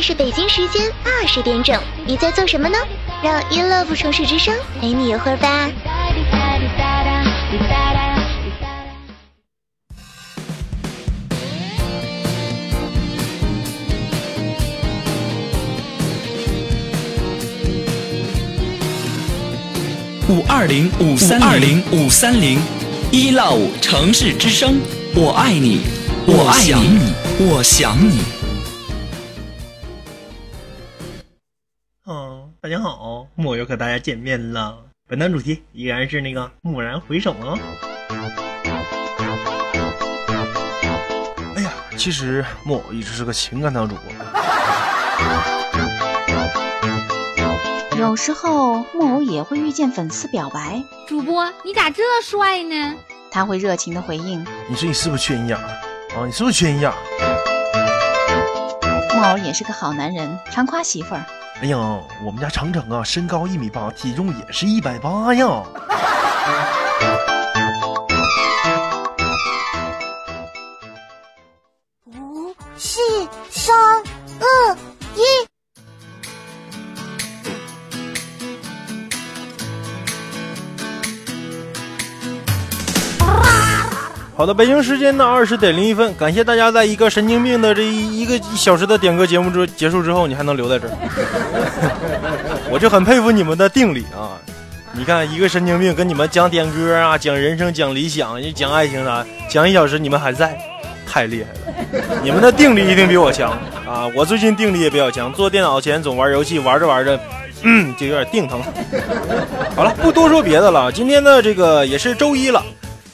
在是北京时间二十点整，你在做什么呢？让 In Love 城市之声陪你一会儿吧。五二零五三二零五三零一 love 城市之声，我爱你，我爱你，我想你。又和大家见面了。本档主题依然是那个蓦然回首啊。哎呀，其实木偶一直是个情感档主播。有时候木偶也会遇见粉丝表白，主播你咋这帅呢？他会热情的回应。你说你是不是缺营养啊？啊，你是不是缺营养？木偶也是个好男人，常夸媳妇儿。哎呀，我们家程程啊，身高一米八，体重也是一百八呀。好的，北京时间的二十点零一分，感谢大家在一个神经病的这一一个小时的点歌节目之结束之后，你还能留在这儿，我就很佩服你们的定力啊！你看，一个神经病跟你们讲点歌啊，讲人生，讲理想，讲爱情啥，讲一小时，你们还在，太厉害了！你们的定力一定比我强啊！我最近定力也比较强，坐电脑前总玩游戏，玩着玩着，嗯，就有点腚疼了。好了，不多说别的了，今天呢，这个也是周一了。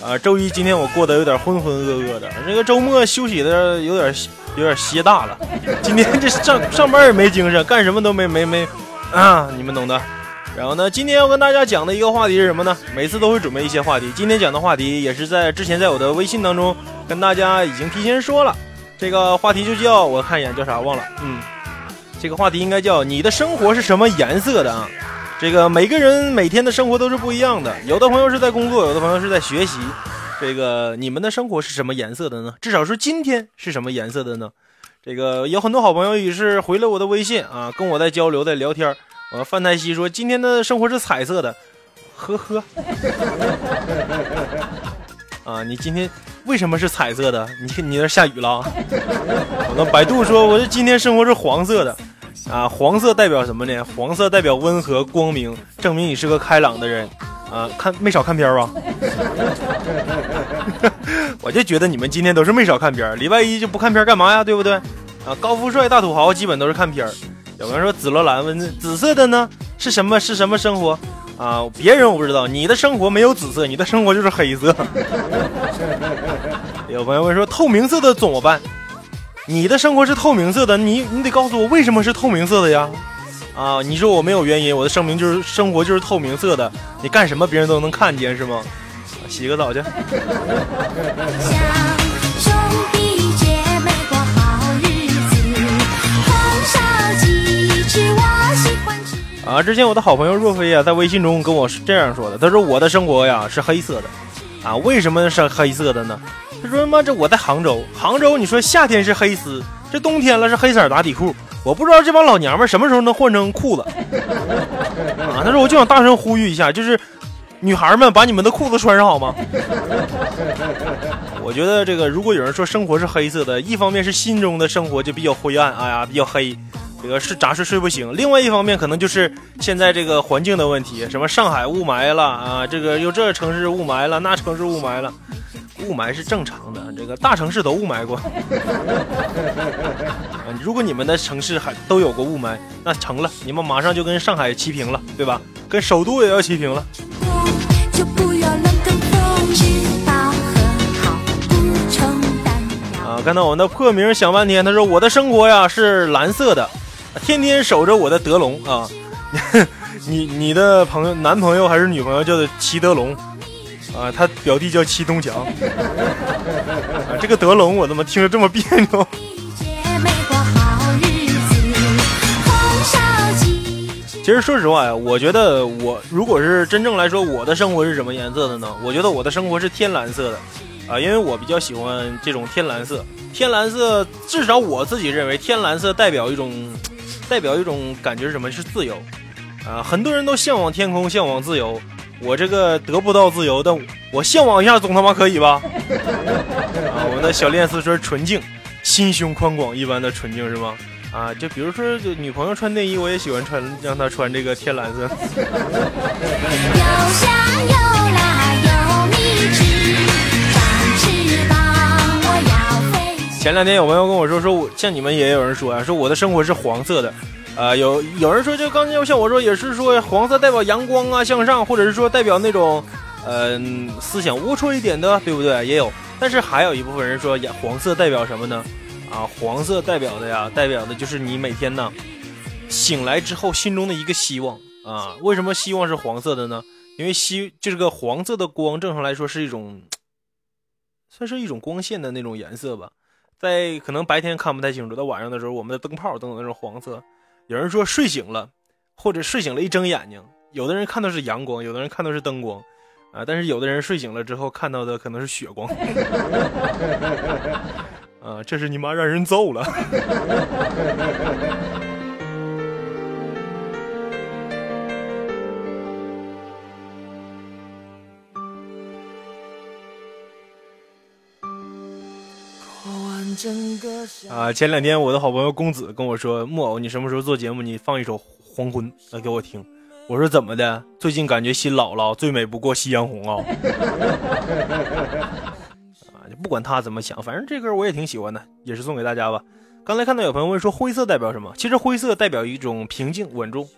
啊，周一今天我过得有点浑浑噩噩的，这个周末休息的有点有点歇大了。今天这上上班也没精神，干什么都没没没啊，你们懂的。然后呢，今天要跟大家讲的一个话题是什么呢？每次都会准备一些话题，今天讲的话题也是在之前在我的微信当中跟大家已经提前说了。这个话题就叫我看一眼叫啥忘了，嗯，这个话题应该叫你的生活是什么颜色的啊？这个每个人每天的生活都是不一样的，有的朋友是在工作，有的朋友是在学习。这个你们的生活是什么颜色的呢？至少说今天是什么颜色的呢？这个有很多好朋友也是回了我的微信啊，跟我在交流，在聊天。我范泰西说今天的生活是彩色的，呵呵。啊，你今天为什么是彩色的？你你那下雨了？我跟百度说，我这今天生活是黄色的。啊，黄色代表什么呢？黄色代表温和光明，证明你是个开朗的人。啊，看没少看片吧？我就觉得你们今天都是没少看片。礼拜一就不看片干嘛呀？对不对？啊，高富帅、大土豪基本都是看片。有人说紫罗兰问紫色的呢是什么？是什么生活？啊，别人我不知道，你的生活没有紫色，你的生活就是黑色。有朋友问说透明色的怎么办？你的生活是透明色的，你你得告诉我为什么是透明色的呀？啊，你说我没有原因，我的生命就是生活就是透明色的，你干什么别人都能看见是吗？洗个澡去。啊，之前我的好朋友若飞啊，在微信中跟我是这样说的，他说我的生活呀是黑色的，啊，为什么是黑色的呢？他说妈，这我在杭州，杭州你说夏天是黑丝，这冬天了是黑色打底裤，我不知道这帮老娘们什么时候能换成裤子。啊，他说我就想大声呼吁一下，就是女孩们把你们的裤子穿上好吗？我觉得这个如果有人说生活是黑色的，一方面是心中的生活就比较灰暗，哎呀比较黑。这个是咋睡睡不醒，另外一方面可能就是现在这个环境的问题，什么上海雾霾了啊，这个又这城市雾霾了，那城市雾霾了，雾霾是正常的，这个大城市都雾霾过。如果你们的城市还都有过雾霾，那成了，你们马上就跟上海齐平了，对吧？跟首都也要齐平了。啊，看到我们的破名想半天，他说我的生活呀是蓝色的。天天守着我的德龙啊！你你的朋友男朋友还是女朋友叫做齐德龙啊？他表弟叫齐东强啊！这个德龙我怎么听着这么别扭？其实说实话呀，我觉得我如果是真正来说，我的生活是什么颜色的呢？我觉得我的生活是天蓝色的啊，因为我比较喜欢这种天蓝色。天蓝色至少我自己认为，天蓝色代表一种，代表一种感觉是什么？是自由。啊，很多人都向往天空，向往自由。我这个得不到自由，但我向往一下总他妈可以吧？啊，我们的小恋丝说纯净，心胸宽广一般的纯净是吗？啊，就比如说，就女朋友穿内衣，我也喜欢穿，让她穿这个天蓝色。前两天有朋友跟我说，说我像你们也有人说啊，说我的生活是黄色的，啊、有有人说就刚才像我说也是说黄色代表阳光啊向上，或者是说代表那种，嗯、思想龌龊一点的，对不对？也有，但是还有一部分人说，黄色代表什么呢？啊，黄色代表的呀，代表的就是你每天呢醒来之后心中的一个希望啊。为什么希望是黄色的呢？因为希就是个黄色的光，正常来说是一种，算是一种光线的那种颜色吧。在可能白天看不太清楚，到晚上的时候，我们的灯泡都有那种黄色。有人说睡醒了，或者睡醒了一睁眼睛，有的人看到是阳光，有的人看到是灯光，啊，但是有的人睡醒了之后看到的可能是血光。啊，这是你妈让人揍了。啊，前两天我的好朋友公子跟我说：“木偶，你什么时候做节目？你放一首《黄昏》来给我听。”我说：“怎么的？最近感觉心老了，最美不过夕阳红啊！” 啊，就不管他怎么想，反正这歌我也挺喜欢的，也是送给大家吧。刚才看到有朋友问说灰色代表什么？其实灰色代表一种平静稳重，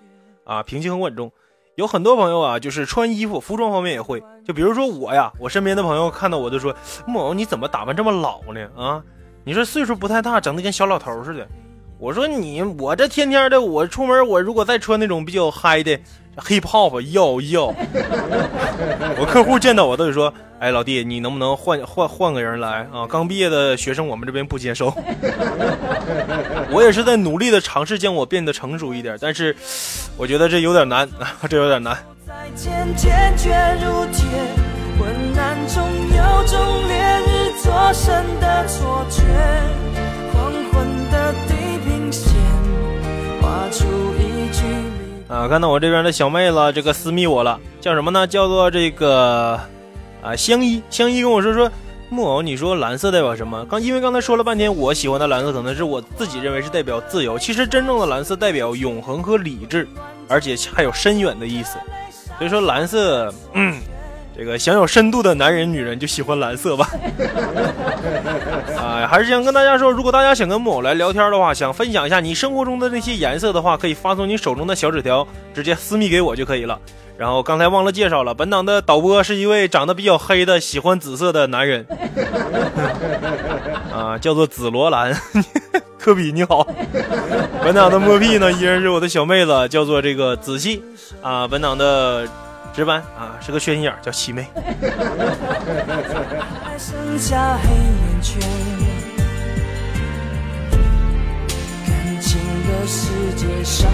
啊，平静和稳重。有很多朋友啊，就是穿衣服、服装方面也会。就比如说我呀，我身边的朋友看到我就说：“木偶，你怎么打扮这么老呢？啊，你说岁数不太大，整的跟小老头似的。”我说你，我这天天的，我出门我如果再穿那种比较嗨的 hip hop，要要，我客户见到我都得说，哎，老弟，你能不能换换换个人来啊？刚毕业的学生我们这边不接受。我也是在努力的尝试将我变得成熟一点，但是我觉得这有点难啊，这有点难。再见，坚决如铁，昏暗中有种烈日灼身的错觉，黄昏的地平线，画出一句啊，看到我这边的小妹子，这个私密我了，叫什么呢？叫做这个啊香衣。香衣跟我说说，木偶，你说蓝色代表什么？刚因为刚才说了半天，我喜欢的蓝色可能是我自己认为是代表自由，其实真正的蓝色代表永恒和理智，而且还有深远的意思。所以说蓝色，嗯，这个想有深度的男人、女人就喜欢蓝色吧。啊，还是想跟大家说，如果大家想跟木偶来聊天的话，想分享一下你生活中的那些颜色的话，可以发送你手中的小纸条，直接私密给我就可以了。然后刚才忘了介绍了，本档的导播是一位长得比较黑的、喜欢紫色的男人，啊，叫做紫罗兰。科比你好，本档的摸屁呢依然是我的小妹子，叫做这个子熙啊。本档的值班啊是个缺心眼儿，叫七妹。还剩下黑眼圈，感情的世界上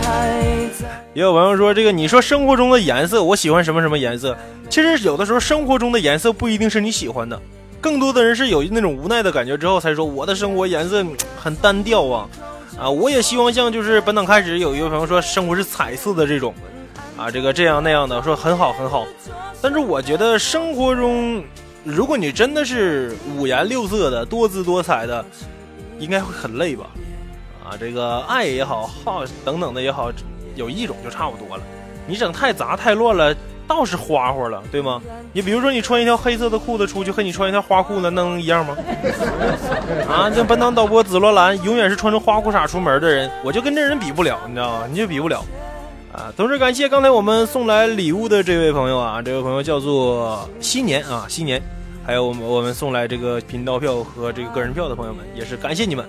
还在。也有朋友说，这个你说生活中的颜色，我喜欢什么什么颜色。其实有的时候生活中的颜色不一定是你喜欢的，更多的人是有那种无奈的感觉之后才说我的生活颜色很单调啊啊！我也希望像就是本档开始有一位朋友说生活是彩色的这种啊，这个这样那样的说很好很好，但是我觉得生活中如果你真的是五颜六色的、多姿多彩的，应该会很累吧？啊，这个爱也好，好等等的也好。有一种就差不多了，你整太杂太乱了，倒是花花了，对吗？你比如说你穿一条黑色的裤子出去，和你穿一条花裤子，能一样吗？啊，这本档导播紫罗兰永远是穿着花裤衩出门的人，我就跟这人比不了，你知道吗？你就比不了。啊，同时感谢刚才我们送来礼物的这位朋友啊，这位朋友叫做新年啊，新年，还有我们我们送来这个频道票和这个个人票的朋友们，也是感谢你们。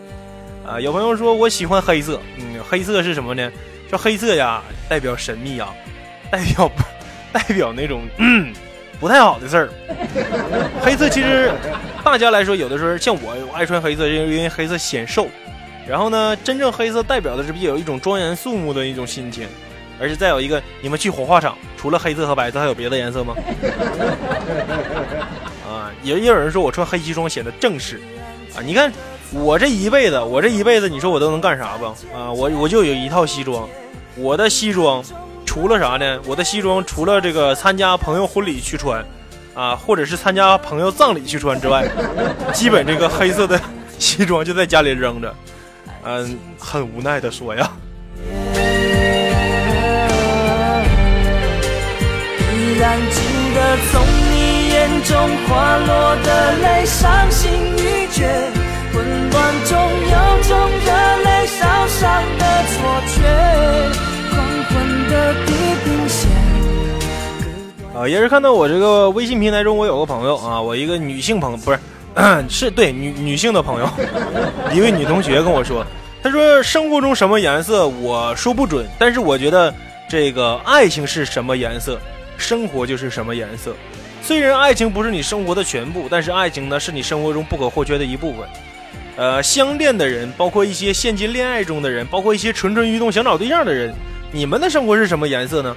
啊，有朋友说我喜欢黑色，嗯，黑色是什么呢？说黑色呀，代表神秘呀，代表代表那种嗯不太好的事儿。黑色其实大家来说，有的时候像我，我爱穿黑色，因为黑色显瘦。然后呢，真正黑色代表的是比较有一种庄严肃穆的一种心情。而且再有一个，你们去火化场，除了黑色和白色，还有别的颜色吗？啊，也也有人说我穿黑西装显得正式啊。你看我这一辈子，我这一辈子，你说我都能干啥吧？啊，我我就有一套西装，我的西装除了啥呢？我的西装除了这个参加朋友婚礼去穿，啊，或者是参加朋友葬礼去穿之外，基本这个黑色的西装就在家里扔着。嗯，很无奈的说呀。然记得从你眼中滑落的泪，伤心欲绝，混乱中有种热泪烧伤的错觉，黄昏的地平线。啊，也是看到我这个微信平台中，我有个朋友啊，我一个女性朋友，不是，是对女女性的朋友，一位女同学跟我说，她说生活中什么颜色我说不准，但是我觉得这个爱情是什么颜色，生活就是什么颜色。虽然爱情不是你生活的全部，但是爱情呢是你生活中不可或缺的一部分。呃，相恋的人，包括一些陷进恋爱中的人，包括一些蠢蠢欲动想找对象的人，你们的生活是什么颜色呢？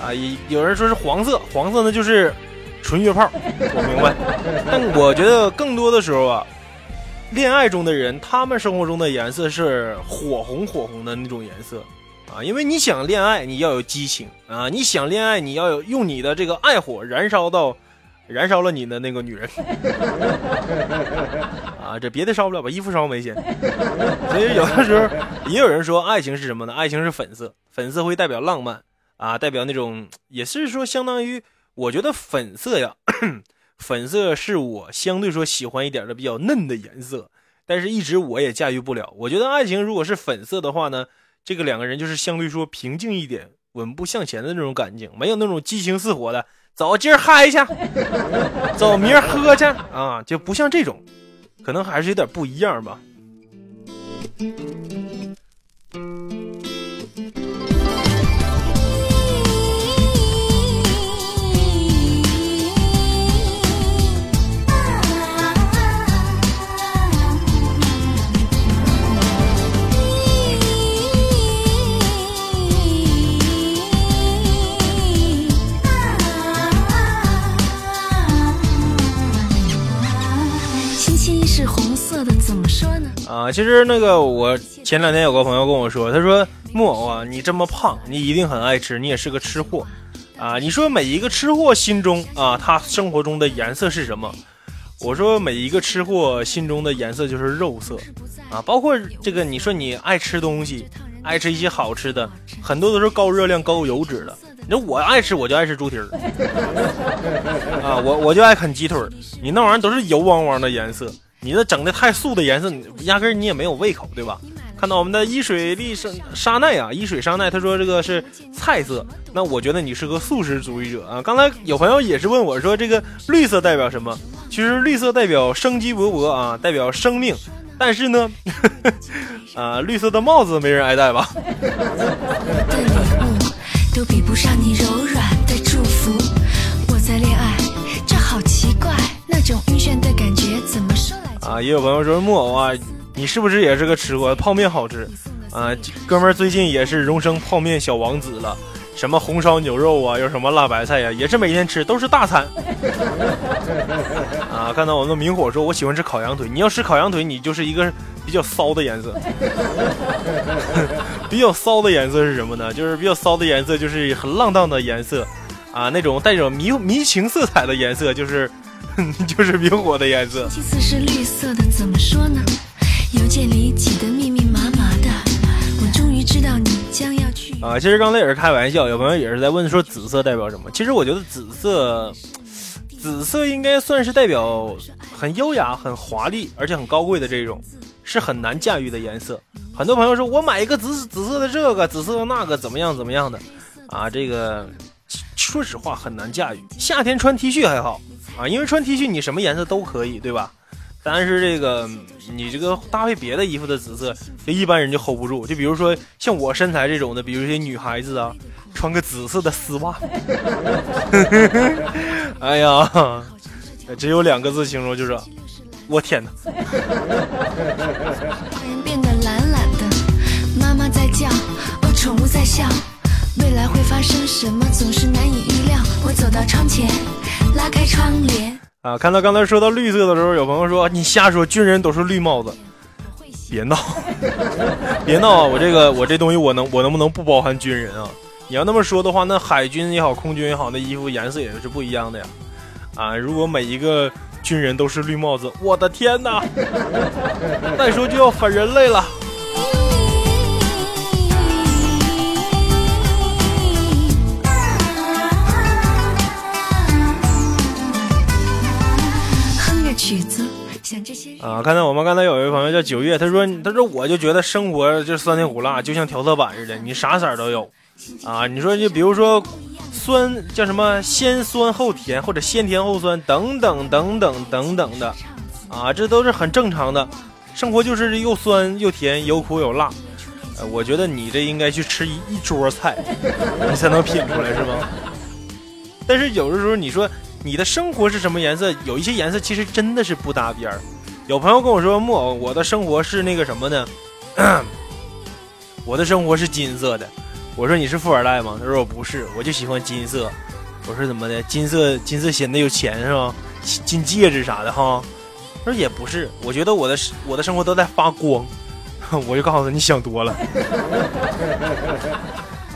啊，有有人说是黄色，黄色呢就是纯约炮，我明白。但我觉得更多的时候啊，恋爱中的人，他们生活中的颜色是火红火红的那种颜色啊，因为你想恋爱，你要有激情啊，你想恋爱，你要有用你的这个爱火燃烧到，燃烧了你的那个女人 啊，这别的烧不了，把衣服烧没先。所以有的时候也有人说，爱情是什么呢？爱情是粉色，粉色会代表浪漫。啊，代表那种也是说，相当于我觉得粉色呀，粉色是我相对说喜欢一点的比较嫩的颜色，但是一直我也驾驭不了。我觉得爱情如果是粉色的话呢，这个两个人就是相对说平静一点、稳步向前的那种感情，没有那种激情似火的，走今儿嗨去，走明儿喝去啊，就不像这种，可能还是有点不一样吧。心是红色的，怎么说呢？啊，其实那个我前两天有个朋友跟我说，他说木偶啊，你这么胖，你一定很爱吃，你也是个吃货啊。你说每一个吃货心中啊，他生活中的颜色是什么？我说每一个吃货心中的颜色就是肉色啊，包括这个你说你爱吃东西，爱吃一些好吃的，很多都是高热量、高油脂的。那我爱吃，我就爱吃猪蹄儿啊，我我就爱啃鸡腿儿。你那玩意儿都是油汪汪的颜色，你那整的太素的颜色，压根你也没有胃口，对吧？看到我们的伊水丽沙沙奈啊，伊水沙奈，他说这个是菜色，那我觉得你是个素食主义者啊。刚才有朋友也是问我说，这个绿色代表什么？其实绿色代表生机勃勃啊，代表生命。但是呢，啊，绿色的帽子没人爱戴吧？都比不上你柔软的祝福。我在恋爱，这好奇怪，那种晕眩的感觉怎么说来？啊，也有朋友说木偶啊，你是不是也是个吃货？泡面好吃啊，哥们儿最近也是荣升泡面小王子了。什么红烧牛肉啊，又什么辣白菜呀、也是每天吃，都是大餐。啊，看到我们的明火说，我喜欢吃烤羊腿。你要吃烤羊腿，你就是一个比较骚的颜色。比较骚的颜色是什么呢？就是比较骚的颜色，就是很浪荡的颜色，啊，那种带着迷迷情色彩的颜色，就是 就是明火的颜色。其次是绿色的，怎么说呢？邮件里挤得密密麻麻的，我终于知道你将。啊，其实刚才也是开玩笑，有朋友也是在问说紫色代表什么？其实我觉得紫色，紫色应该算是代表很优雅、很华丽，而且很高贵的这种，是很难驾驭的颜色。很多朋友说我买一个紫紫色的这个，紫色的那个，怎么样怎么样的，啊，这个说实话很难驾驭。夏天穿 T 恤还好啊，因为穿 T 恤你什么颜色都可以，对吧？但是这个你这个搭配别的衣服的紫色，就一般人就 hold 不住。就比如说像我身材这种的，比如一些女孩子啊，穿个紫色的丝袜，哎呀，只有两个字形容，就是我天哪！变得懒懒的，妈妈在叫，哦，宠物在笑，未来会发生什么总是难以预料。我走到窗前，拉开窗帘。啊，看到刚才说到绿色的时候，有朋友说你瞎说，军人都是绿帽子，别闹，别闹啊！我这个我这东西我能我能不能不包含军人啊？你要那么说的话，那海军也好，空军也好，那衣服颜色也是不一样的呀。啊，如果每一个军人都是绿帽子，我的天哪！再说就要反人类了。啊，看到我们刚才有一位朋友叫九月，他说他说我就觉得生活就酸甜苦辣，就像调色板似的，你啥色儿都有。啊，你说就比如说酸叫什么先酸后甜，或者先甜后酸等等等等等等的，啊，这都是很正常的。生活就是又酸又甜，有苦有辣。呃，我觉得你这应该去吃一一桌菜，你才能品出来是吗？但是有的时候你说你的生活是什么颜色，有一些颜色其实真的是不搭边儿。有朋友跟我说木偶，我的生活是那个什么呢？我的生活是金色的。我说你是富二代吗？他说我不是，我就喜欢金色。我说怎么的？金色金色显得有钱是吧？金戒指啥的哈。他说也不是，我觉得我的我的生活都在发光。我就告诉他你想多了。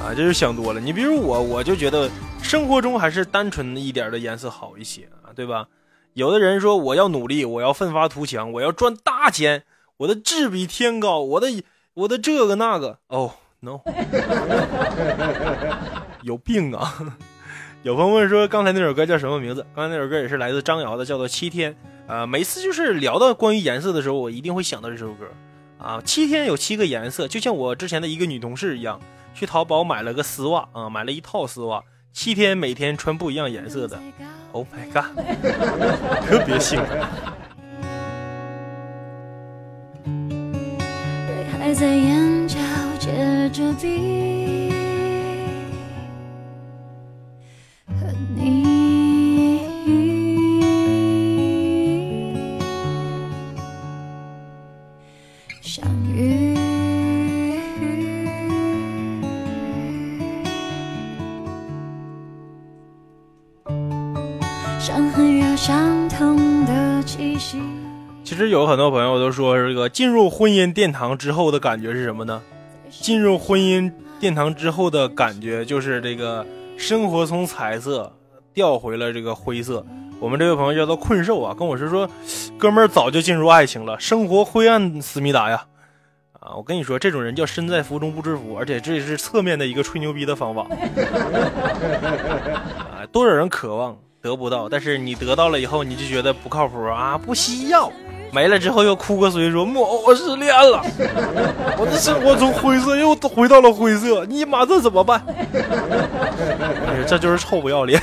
啊，就是想多了。你比如我，我就觉得生活中还是单纯一点的颜色好一些啊，对吧？有的人说我要努力，我要奋发图强，我要赚大钱，我的志比天高，我的我的这个那个哦。no，有病啊！有朋友问说，刚才那首歌叫什么名字？刚才那首歌也是来自张瑶的，叫做《七天》。啊，每次就是聊到关于颜色的时候，我一定会想到这首歌。啊，七天有七个颜色，就像我之前的一个女同事一样，去淘宝买了个丝袜啊，买了一套丝袜，七天每天穿不一样颜色的。Oh my god，特别兴奋。还在眼角接着笔，其实有很多朋友都说，这个进入婚姻殿堂之后的感觉是什么呢？进入婚姻殿堂之后的感觉就是这个生活从彩色调回了这个灰色。我们这位朋友叫做困兽啊，跟我是说，哥们儿早就进入爱情了，生活灰暗，思密达呀。啊，我跟你说，这种人叫身在福中不知福，而且这也是侧面的一个吹牛逼的方法。啊，多少人渴望得不到，但是你得到了以后，你就觉得不靠谱啊，不需要。没了之后又哭个随说木偶我失恋了，我的生活从灰色又回到了灰色，你妈这怎么办？这就是臭不要脸。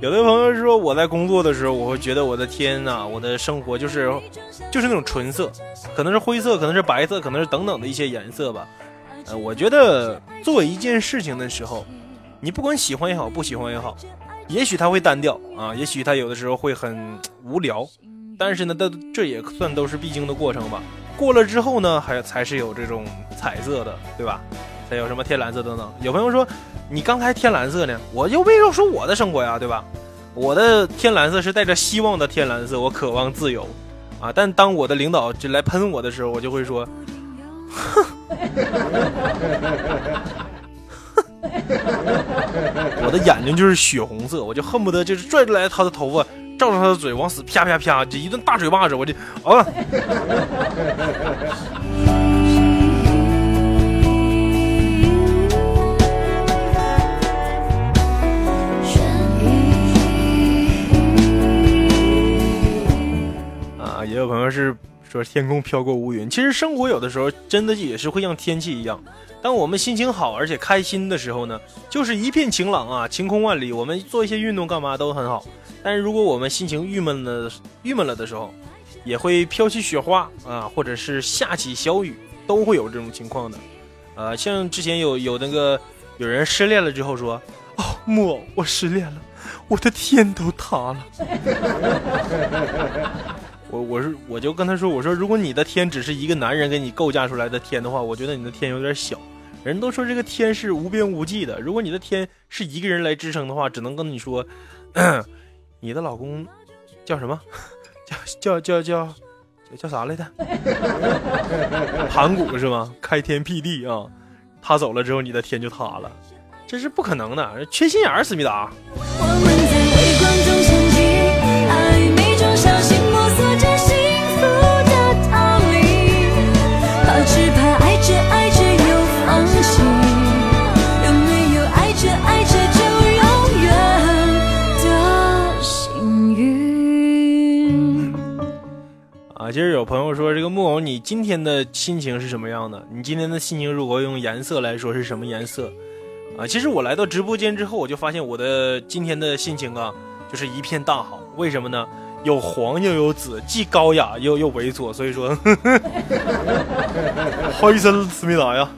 有的朋友说我在工作的时候，我会觉得我的天呐，我的生活就是就是那种纯色，可能是灰色，可能是白色，可能是等等的一些颜色吧。呃，我觉得做一件事情的时候，你不管喜欢也好，不喜欢也好，也许它会单调啊，也许它有的时候会很无聊。但是呢，这这也算都是必经的过程吧。过了之后呢，还才是有这种彩色的，对吧？还有什么天蓝色等等。有朋友说，你刚才天蓝色呢，我就为了说我的生活呀，对吧？我的天蓝色是带着希望的天蓝色，我渴望自由啊。但当我的领导就来喷我的时候，我就会说，哼，我的眼睛就是血红色，我就恨不得就是拽出来他的头发。照着他的嘴往死啪啪啪，这一顿大嘴巴子，我就啊！啊，也有朋友是说天空飘过乌云。其实生活有的时候真的也是会像天气一样，当我们心情好而且开心的时候呢，就是一片晴朗啊，晴空万里，我们做一些运动干嘛都很好。但是如果我们心情郁闷的、郁闷了的时候，也会飘起雪花啊，或者是下起小雨，都会有这种情况的。呃，像之前有有那个有人失恋了之后说：“哦，木偶，我失恋了，我的天都塌了。”我我是我就跟他说：“我说如果你的天只是一个男人给你构架出来的天的话，我觉得你的天有点小。人都说这个天是无边无际的，如果你的天是一个人来支撑的话，只能跟你说。”你的老公叫什么？叫叫叫叫叫啥来着？盘古是吗？开天辟地啊！他走了之后，你的天就塌了，这是不可能的，缺心眼儿，思密达。啊，今儿有朋友说，这个木偶，你今天的心情是什么样的？你今天的心情如果用颜色来说是什么颜色？啊，其实我来到直播间之后，我就发现我的今天的心情啊，就是一片大好。为什么呢？有黄又有紫，既高雅又又猥琐，所以说，好意思，思密达呀。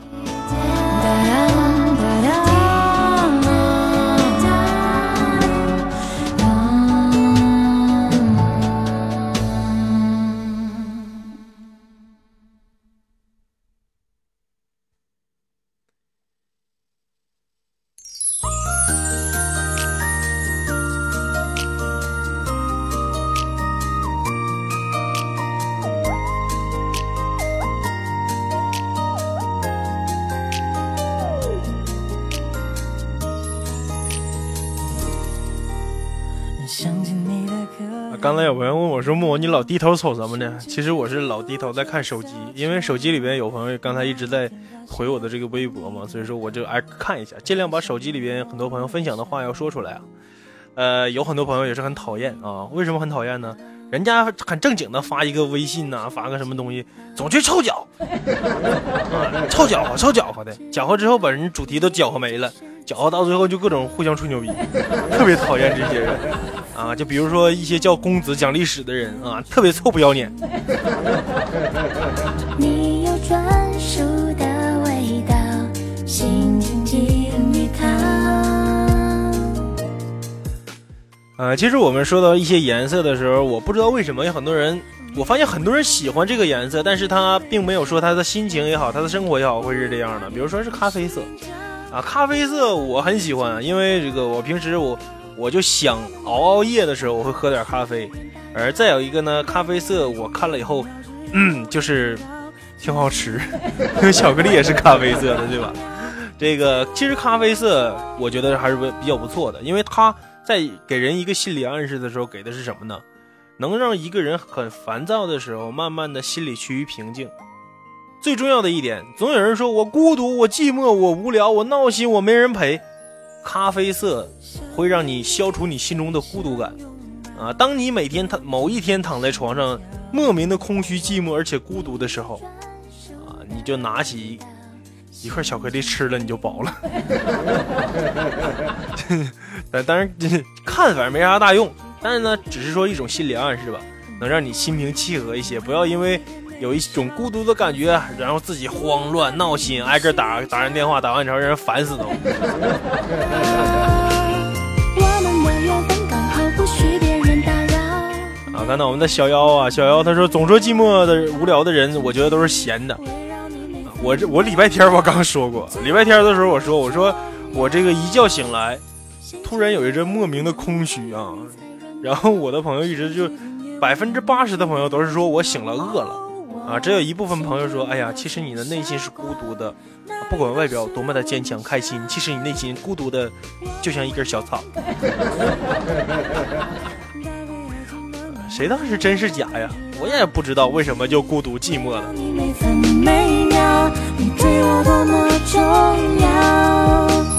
刚才有朋友问我说：“木偶，你老低头瞅什么呢？”其实我是老低头在看手机，因为手机里边有朋友刚才一直在回我的这个微博嘛，所以说我就挨个看一下，尽量把手机里边很多朋友分享的话要说出来啊。呃，有很多朋友也是很讨厌啊，为什么很讨厌呢？人家很正经的发一个微信呐、发个什么东西，总去臭脚，啊，臭脚和臭脚和的，搅和之后把人主题都搅和没了，搅和到最后就各种互相吹牛逼，特别讨厌这些人啊！就比如说一些叫公子讲历史的人啊，特别臭不要脸。你有专属的味道，心紧紧与它。呃，其实我们说到一些颜色的时候，我不知道为什么有很多人，我发现很多人喜欢这个颜色，但是他并没有说他的心情也好，他的生活也好会是这样的。比如说是咖啡色，啊，咖啡色我很喜欢，因为这个我平时我我就想熬熬夜的时候，我会喝点咖啡。而再有一个呢，咖啡色我看了以后，嗯，就是挺好吃，因 为巧克力也是咖啡色的，对吧？这个其实咖啡色我觉得还是比较不错的，因为它在给人一个心理暗示的时候，给的是什么呢？能让一个人很烦躁的时候，慢慢的心里趋于平静。最重要的一点，总有人说我孤独，我寂寞，我无聊，我闹心，我没人陪。咖啡色会让你消除你心中的孤独感啊！当你每天躺某一天躺在床上，莫名的空虚、寂寞而且孤独的时候，啊，你就拿起一块巧克力吃了，你就饱了。但当然，看反正没啥大用，但是呢，只是说一种心理暗示吧，能让你心平气和一些，不要因为有一种孤独的感觉，然后自己慌乱闹心，挨个打打人电话，打完之后让人烦死都。我们的缘分刚好不许别人打扰。啊，看到我们的小妖啊，小妖他说总说寂寞的无聊的人，我觉得都是闲的。我这我礼拜天我刚说过，礼拜天的时候我说我说我这个一觉醒来，突然有一阵莫名的空虚啊，然后我的朋友一直就百分之八十的朋友都是说我醒了饿了啊，只有一部分朋友说，哎呀，其实你的内心是孤独的，不管外表多么的坚强开心，其实你内心孤独的就像一根小草。谁当是真是假呀？我也不知道为什么就孤独寂寞了。你，对我多么重要。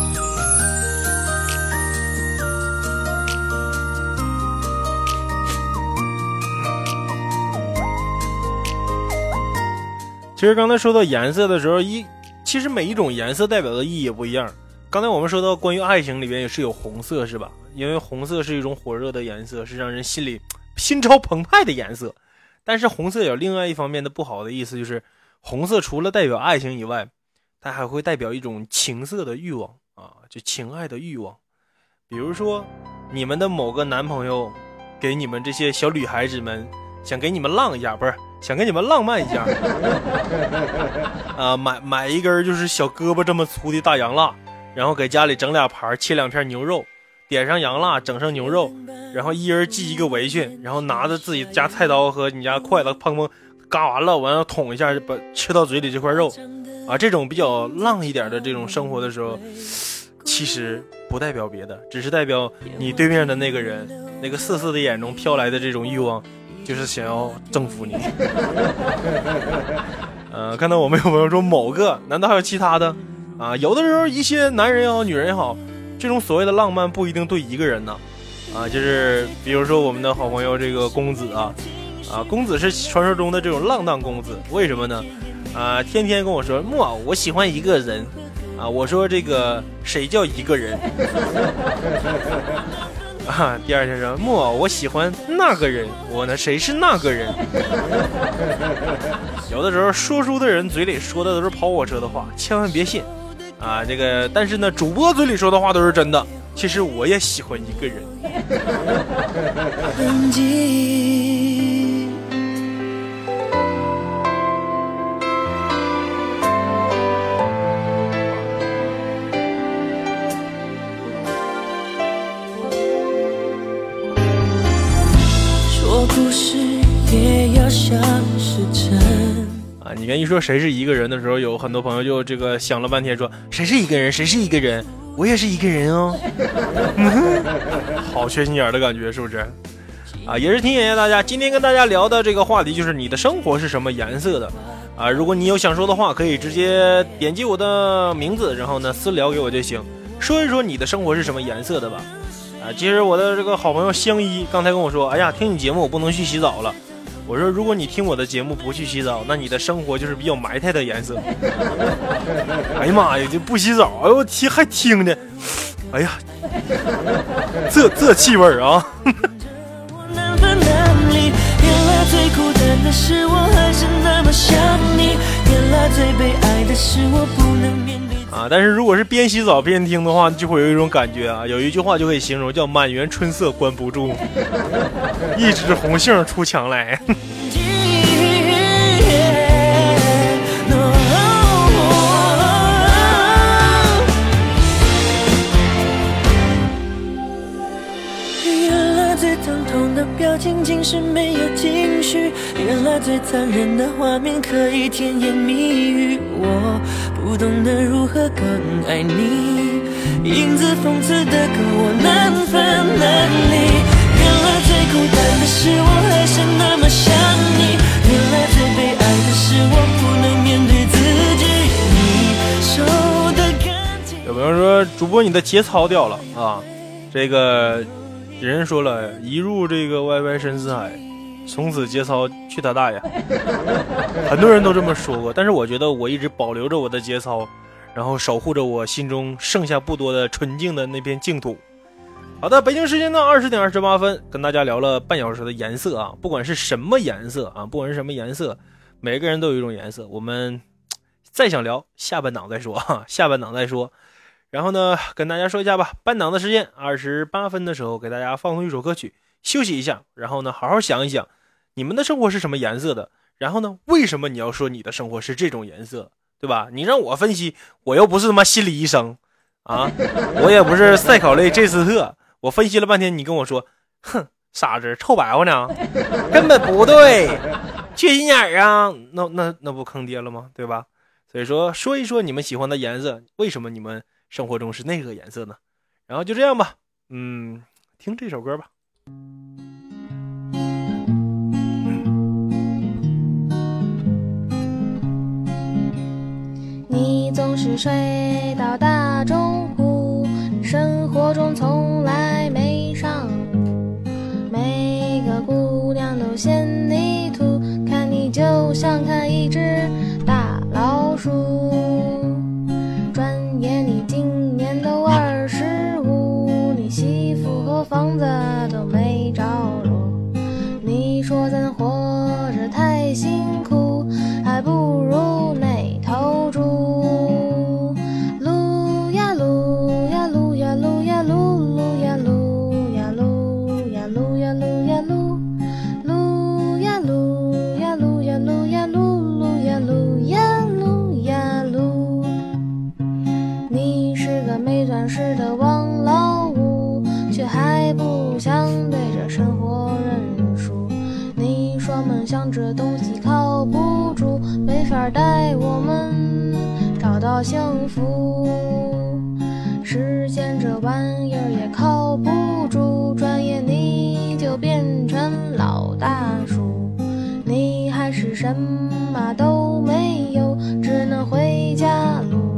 其实刚才说到颜色的时候，一其实每一种颜色代表的意义也不一样。刚才我们说到关于爱情里边也是有红色，是吧？因为红色是一种火热的颜色，是让人心里 心潮澎湃的颜色。但是红色有另外一方面的不好的意思，就是红色除了代表爱情以外，它还会代表一种情色的欲望啊，就情爱的欲望。比如说，你们的某个男朋友给你们这些小女孩子们想给你们浪一下，不是想跟你们浪漫一下。啊，买买一根就是小胳膊这么粗的大羊蜡，然后给家里整俩盘，切两片牛肉，点上羊蜡，整上牛肉，然后一人系一个围裙，然后拿着自己家菜刀和你家筷子，砰砰嘎完了，完了捅一下，把吃到嘴里这块肉，啊，这种比较浪一点的这种生活的时候，其实不代表别的，只是代表你对面的那个人那个涩涩的眼中飘来的这种欲望，就是想要征服你。呃，看到我们有朋友说某个，难道还有其他的？啊，有的时候一些男人也好，女人也好，这种所谓的浪漫不一定对一个人呢。啊，就是比如说我们的好朋友这个公子啊，啊，公子是传说中的这种浪荡公子，为什么呢？啊，天天跟我说木偶，我喜欢一个人。啊，我说这个谁叫一个人？啊，第二天说木偶，我喜欢那个人。我呢，谁是那个人？有的时候说书的人嘴里说的都是跑火车的话，千万别信。啊，这个，但是呢，主播嘴里说的话都是真的。其实我也喜欢一个人。啊，你跟一说谁是一个人的时候，有很多朋友就这个想了半天，说谁是一个人，谁是一个人，我也是一个人哦。好缺心眼的感觉，是不是？啊，也是提醒一下大家，今天跟大家聊的这个话题就是你的生活是什么颜色的啊？如果你有想说的话，可以直接点击我的名字，然后呢私聊给我就行，说一说你的生活是什么颜色的吧。啊，其实我的这个好朋友香一刚才跟我说，哎呀，听你节目我不能去洗澡了。我说，如果你听我的节目不去洗澡，那你的生活就是比较埋汰的颜色。哎呀妈呀，这不洗澡，哎呦我听还听呢，哎呀，这这气味儿啊！原来最，悲哀的是我不能。啊，但是如果是边洗澡边听的话，就会有一种感觉啊，有一句话就可以形容，叫满园春色关不住，一枝红杏出墙来。原来最疼痛的表情竟是没有情绪，原来最残忍的画面可以甜言蜜语。我不懂得如何更爱你，影子讽刺的歌我难分难离。原来最孤单的是我还是那么想你，原来最悲哀的是我不能面对自己。你手的感情。有朋友说，主播你的节操掉了啊！这个人说了一入这个 YY 深似海，从此节操去他大爷。很多人都这么说过，但是我觉得我一直保留着我的节操，然后守护着我心中剩下不多的纯净的那片净土。好的，北京时间的二十点二十八分，跟大家聊了半小时的颜色啊，不管是什么颜色啊，不管是什么颜色，每个人都有一种颜色。我们再想聊，下半档再说啊，下半档再说。然后呢，跟大家说一下吧，半档的时间，二十八分的时候给大家放送一首歌曲，休息一下。然后呢，好好想一想，你们的生活是什么颜色的？然后呢，为什么你要说你的生活是这种颜色，对吧？你让我分析，我又不是他妈心理医生啊，我也不是赛考类 J 斯特，我分析了半天，你跟我说，哼，傻子，臭白话呢，根本不对，缺心眼儿啊，那那那不坑爹了吗？对吧？所以说，说一说你们喜欢的颜色，为什么你们生活中是那个颜色呢？然后就这样吧，嗯，听这首歌吧。是睡到大中午，生活中从来没上路。每个姑娘都嫌你土，看你就像看一只大老鼠。转眼你今年都二十五，你媳妇和房子都没好幸福。时间这玩意儿也靠不住，转眼你就变成老大叔，你还是什么都没有，只能回家路，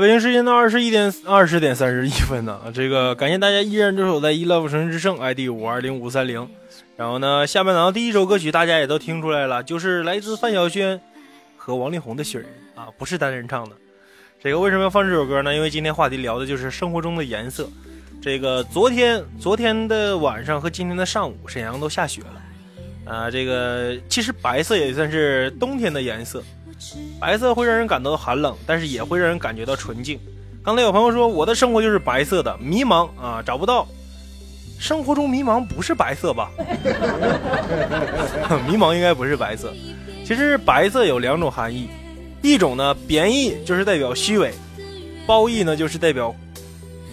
北京时间的二十一点二十点三十一分呢，这个感谢大家依然驻守在 e love 城市之声 ID 五二零五三零。然后呢，下半场第一首歌曲大家也都听出来了，就是来自范晓萱和王力宏的《雪人》啊，不是单人唱的。这个为什么要放这首歌呢？因为今天话题聊的就是生活中的颜色。这个昨天昨天的晚上和今天的上午，沈阳都下雪了啊。这个其实白色也算是冬天的颜色。白色会让人感到寒冷，但是也会让人感觉到纯净。刚才有朋友说我的生活就是白色的，迷茫啊，找不到。生活中迷茫不是白色吧？迷茫应该不是白色。其实白色有两种含义，一种呢贬义就是代表虚伪，褒义呢就是代表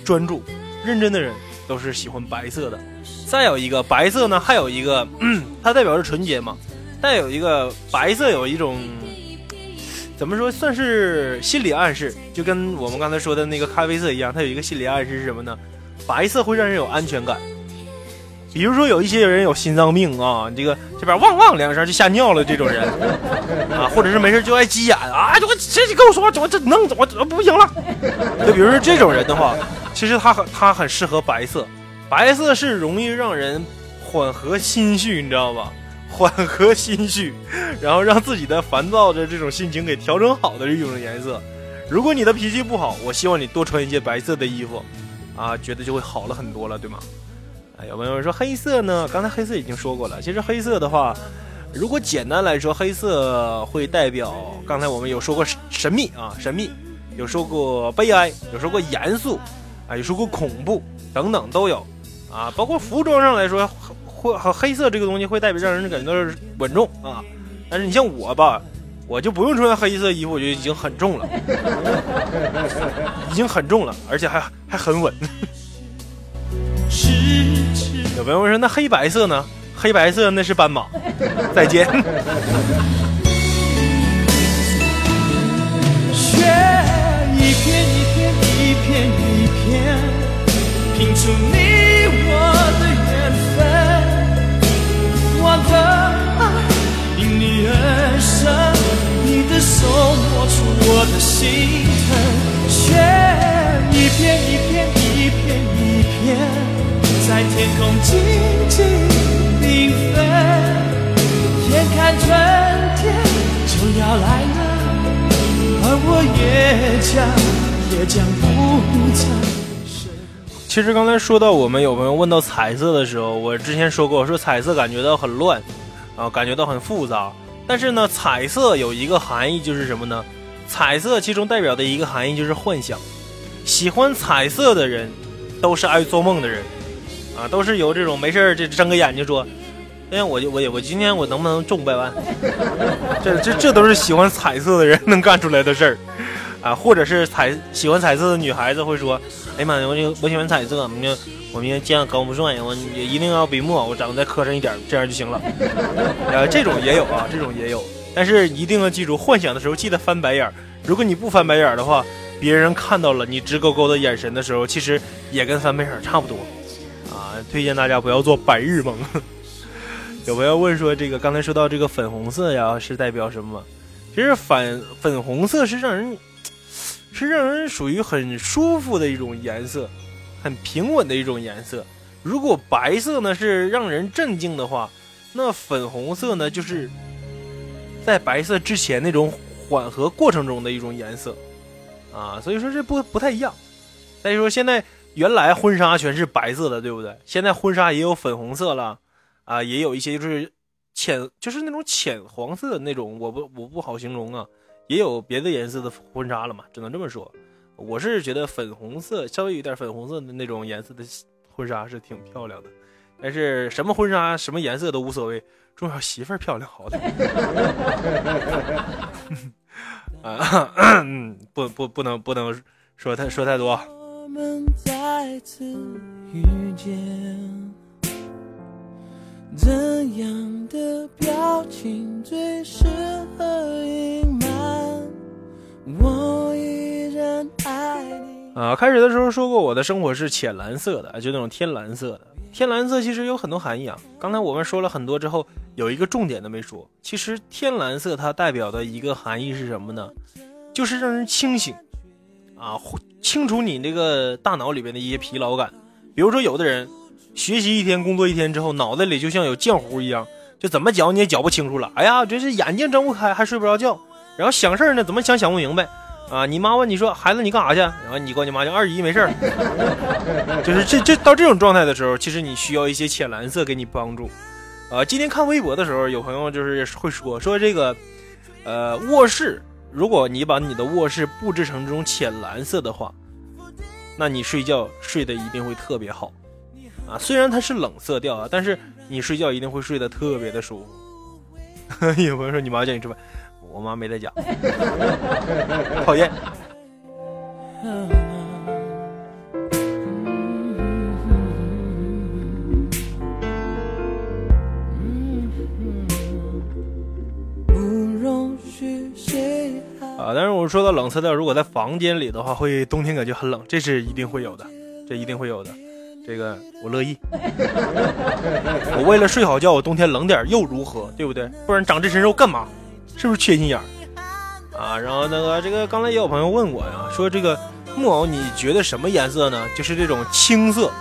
专注、认真的人都是喜欢白色的。再有一个白色呢，还有一个，它代表是纯洁嘛。再有一个白色有一种。怎么说算是心理暗示？就跟我们刚才说的那个咖啡色一样，它有一个心理暗示是什么呢？白色会让人有安全感。比如说有一些人有心脏病啊，这个这边汪汪两声就吓尿了这种人啊，或者是没事就爱急眼啊，就我这跟我说话，我这能我不行了。就比如说这种人的话，其实他很他很适合白色，白色是容易让人缓和心绪，你知道吧？缓和心绪，然后让自己的烦躁的这种心情给调整好的一种颜色。如果你的脾气不好，我希望你多穿一些白色的衣服，啊，觉得就会好了很多了，对吗？哎，有朋友说黑色呢？刚才黑色已经说过了。其实黑色的话，如果简单来说，黑色会代表刚才我们有说过神秘啊，神秘，有说过悲哀，有说过严肃，啊，有说过恐怖等等都有，啊，包括服装上来说。或和黑色这个东西会代表让人感觉到稳重啊，但是你像我吧，我就不用穿黑色衣服，我就已经很重了，已经很重了，而且还还很稳。有朋友说那黑白色呢？黑白色那是斑马。再见。雪一片一片一片一片，拼出你的爱因你而生，你的手摸出我的心疼，雪一片一片一片一片，在天空静静缤纷。眼看春天就要来了，而我也将也将不再。其实刚才说到我们有朋友问到彩色的时候，我之前说过，说彩色感觉到很乱，啊，感觉到很复杂。但是呢，彩色有一个含义就是什么呢？彩色其中代表的一个含义就是幻想。喜欢彩色的人，都是爱做梦的人，啊，都是有这种没事儿这睁个眼睛说，哎呀，我就我我今天我能不能中五百万？这这这都是喜欢彩色的人能干出来的事儿，啊，或者是彩喜欢彩色的女孩子会说。哎呀妈呀！我就我喜欢彩色，我就我明天见样高富帅，我也一定要笔墨，我长得再磕碜一点，这样就行了。啊，这种也有啊，这种也有，但是一定要记住，幻想的时候记得翻白眼儿。如果你不翻白眼儿的话，别人看到了你直勾勾的眼神的时候，其实也跟翻白眼差不多啊。推荐大家不要做白日梦。有朋友问说，这个刚才说到这个粉红色呀，是代表什么？其实粉粉红色是让人是让人属于很舒服的一种颜色，很平稳的一种颜色。如果白色呢是让人镇静的话，那粉红色呢就是在白色之前那种缓和过程中的一种颜色啊。所以说这不不太一样。再说现在原来婚纱全是白色的，对不对？现在婚纱也有粉红色了啊，也有一些就是浅就是那种浅黄色的那种，我不我不好形容啊。也有别的颜色的婚纱了嘛，只能这么说。我是觉得粉红色稍微有点粉红色的那种颜色的婚纱是挺漂亮的，但是什么婚纱什么颜色都无所谓，重要媳妇儿漂亮好点。啊，不不不能不能说太说太多。我们再次遇见，怎样的表情最适合隐瞒？我依然爱你。啊，开始的时候说过我的生活是浅蓝色的，就那种天蓝色的。天蓝色其实有很多含义啊。刚才我们说了很多之后，有一个重点的没说。其实天蓝色它代表的一个含义是什么呢？就是让人清醒啊，清除你这个大脑里边的一些疲劳感。比如说，有的人学习一天、工作一天之后，脑袋里就像有浆糊一样，就怎么搅你也搅不清楚了。哎呀，这是眼睛睁不开，还睡不着觉，然后想事儿呢，怎么想想不明白。啊！你妈问你说：“孩子，你干啥去？”然后你跟你妈讲：“二姨没事儿。”就是这这到这种状态的时候，其实你需要一些浅蓝色给你帮助。啊，今天看微博的时候，有朋友就是会说说这个，呃，卧室，如果你把你的卧室布置成这种浅蓝色的话，那你睡觉睡得一定会特别好。啊，虽然它是冷色调啊，但是你睡觉一定会睡得特别的舒服。有朋友说你妈叫你吃饭。我妈没在家，讨厌。啊，但是我说到冷色调，如果在房间里的话，会冬天感觉很冷，这是一定会有的，这一定会有的。这个我乐意。我为了睡好觉，我冬天冷点又如何？对不对？不然长这身肉干嘛？是不是缺心眼儿啊？然后那个这个刚才也有朋友问我呀，说这个木偶你觉得什么颜色呢？就是这种青色，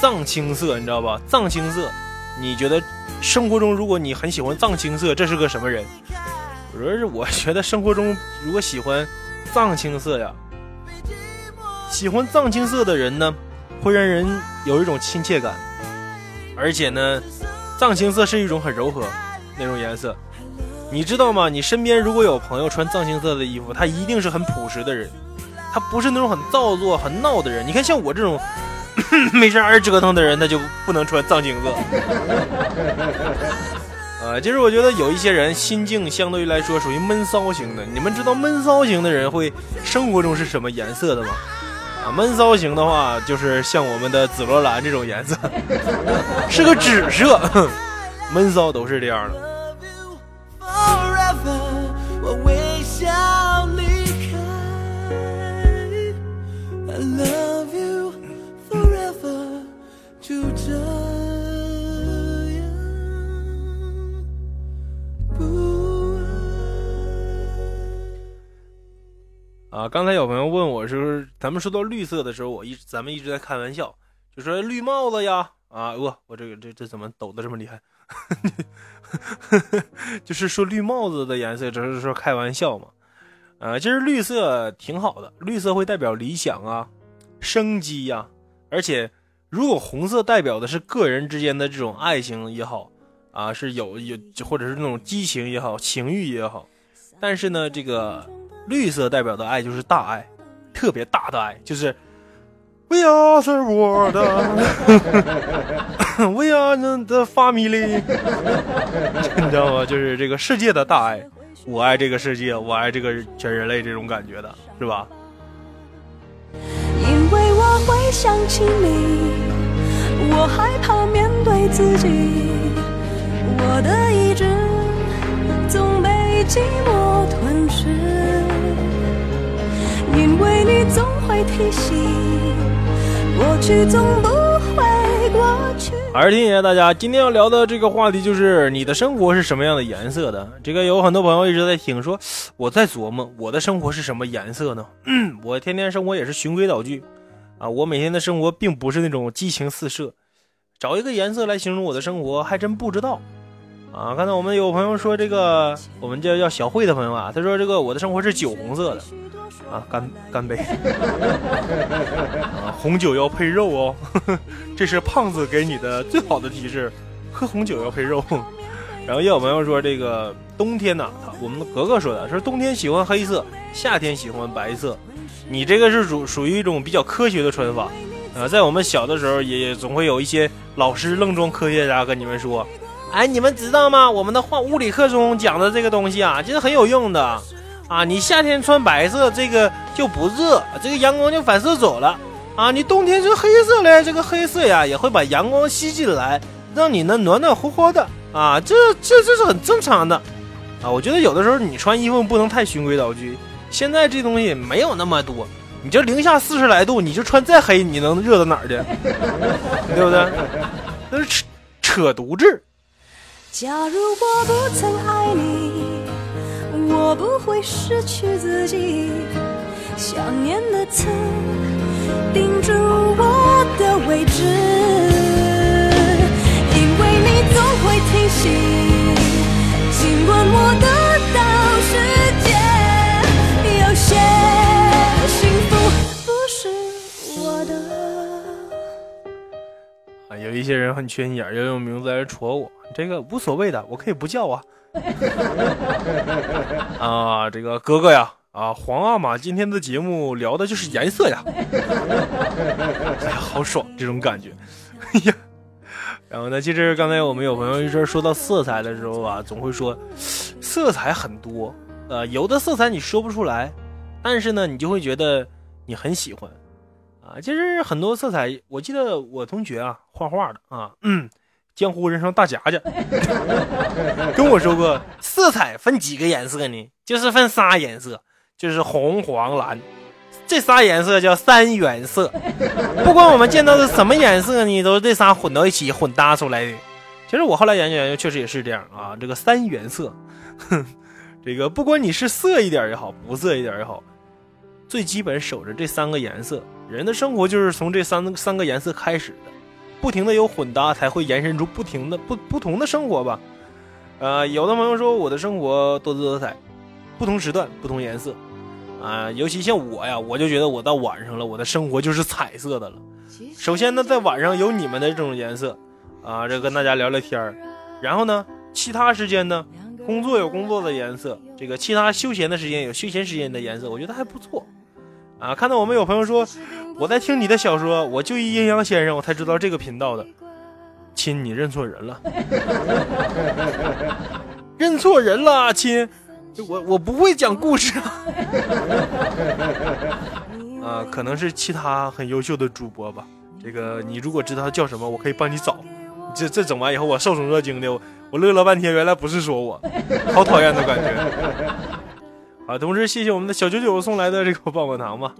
藏青色，你知道吧？藏青色，你觉得生活中如果你很喜欢藏青色，这是个什么人？我说是，我觉得生活中如果喜欢藏青色呀，喜欢藏青色的人呢，会让人有一种亲切感，而且呢，藏青色是一种很柔和那种颜色。你知道吗？你身边如果有朋友穿藏青色的衣服，他一定是很朴实的人，他不是那种很造作、很闹的人。你看，像我这种 没事爱折腾的人，他就不能穿藏青色。呃，其实我觉得有一些人心境相对于来说属于闷骚型的。你们知道闷骚型的人会生活中是什么颜色的吗？啊，闷骚型的话就是像我们的紫罗兰这种颜色，是个紫色。闷骚都是这样的。啊！刚才有朋友问我，是咱们说到绿色的时候，我一咱们一直在开玩笑，就说绿帽子呀，啊，我我这个这这怎么抖的这么厉害？就是说绿帽子的颜色，只是说开玩笑嘛。啊，其实绿色挺好的，绿色会代表理想啊、生机呀。而且，如果红色代表的是个人之间的这种爱情也好，啊，是有有或者是那种激情也好、情欲也好。但是呢，这个绿色代表的爱就是大爱，特别大的爱，就是 We are the world。We are the family，你知道吗？就是这个世界的大爱，我爱这个世界，我爱这个全人类这种感觉的，是吧？因为我会想起你，我害怕面对自己，我的意志总被寂寞吞噬。因为你总会提醒，过去总不会过去。还是提醒大家，今天要聊的这个话题就是你的生活是什么样的颜色的。这个有很多朋友一直在听说，我在琢磨我的生活是什么颜色呢？我天天生活也是循规蹈矩啊，我每天的生活并不是那种激情四射，找一个颜色来形容我的生活还真不知道。啊，刚才我们有朋友说这个，我们叫叫小慧的朋友啊，他说这个我的生活是酒红色的，啊，干干杯，啊，红酒要配肉哦，这是胖子给你的最好的提示，喝红酒要配肉。然后也有朋友说这个冬天呐，我们格格说的说冬天喜欢黑色，夏天喜欢白色，你这个是属属于一种比较科学的穿法，啊，在我们小的时候也总会有一些老师愣装科学家跟你们说。哎，你们知道吗？我们的化物理课中讲的这个东西啊，其实很有用的啊。你夏天穿白色，这个就不热，这个阳光就反射走了啊。你冬天是黑色嘞，这个黑色呀也会把阳光吸进来，让你呢暖暖和和的啊。这这这是很正常的啊。我觉得有的时候你穿衣服不能太循规蹈矩。现在这东西没有那么多，你就零下四十来度，你就穿再黑，你能热到哪儿去？对不对？那是扯扯犊子。假如我不曾爱你，我不会失去自己。想念的刺钉住我的位置，因为你总会提醒。尽管我得到世界，有些幸福不是我的。啊，有一些人很缺心眼，要用名字来戳我。这个无所谓的，我可以不叫啊。啊，这个哥哥呀，啊，皇阿玛今天的节目聊的就是颜色呀，哎，好爽这种感觉。哎呀，然后呢，其实刚才我们有朋友一说说到色彩的时候啊，总会说色彩很多，呃，有的色彩你说不出来，但是呢，你就会觉得你很喜欢啊。其实很多色彩，我记得我同学啊，画画的啊，嗯。江湖人称大夹夹，跟我说过，色彩分几个颜色呢？就是分仨颜色，就是红、黄、蓝，这仨颜色叫三原色。不管我们见到的什么颜色呢，都是这仨混到一起混搭出来的。其实我后来研究研究，确实也是这样啊。这个三原色，哼，这个不管你是色一点也好，不色一点也好，最基本守着这三个颜色，人的生活就是从这三三个颜色开始的。不停的有混搭，才会延伸出不停的不不同的生活吧。呃，有的朋友说我的生活多姿多彩，不同时段不同颜色啊。尤其像我呀，我就觉得我到晚上了，我的生活就是彩色的了。首先呢，在晚上有你们的这种颜色啊，这跟大家聊聊天儿。然后呢，其他时间呢，工作有工作的颜色，这个其他休闲的时间有休闲时间的颜色，我觉得还不错啊。看到我们有朋友说。我在听你的小说，我就一阴阳先生，我才知道这个频道的。亲，你认错人了，认错人了，亲，我我不会讲故事 啊。可能是其他很优秀的主播吧。这个你如果知道他叫什么，我可以帮你找。这这整完以后，我受宠若惊的，我我乐了半天，原来不是说我，好讨厌的感觉。啊，同时谢谢我们的小九九送来的这个棒棒糖吧。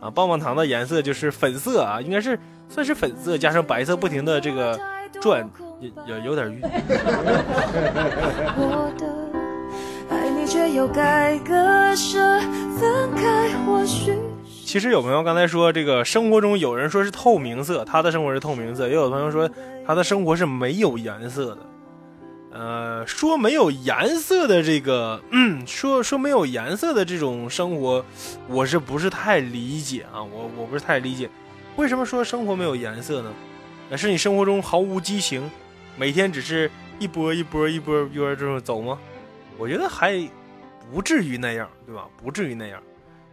啊，棒棒糖的颜色就是粉色啊，应该是算是粉色加上白色，不停的这个转，有有点晕。其实有朋友刚才说，这个生活中有人说是透明色，他的生活是透明色，也有朋友说他的生活是没有颜色的。呃，说没有颜色的这个，嗯，说说没有颜色的这种生活，我是不是太理解啊？我我不是太理解，为什么说生活没有颜色呢？那是你生活中毫无激情，每天只是一波一波一波一波这种走吗？我觉得还不至于那样，对吧？不至于那样，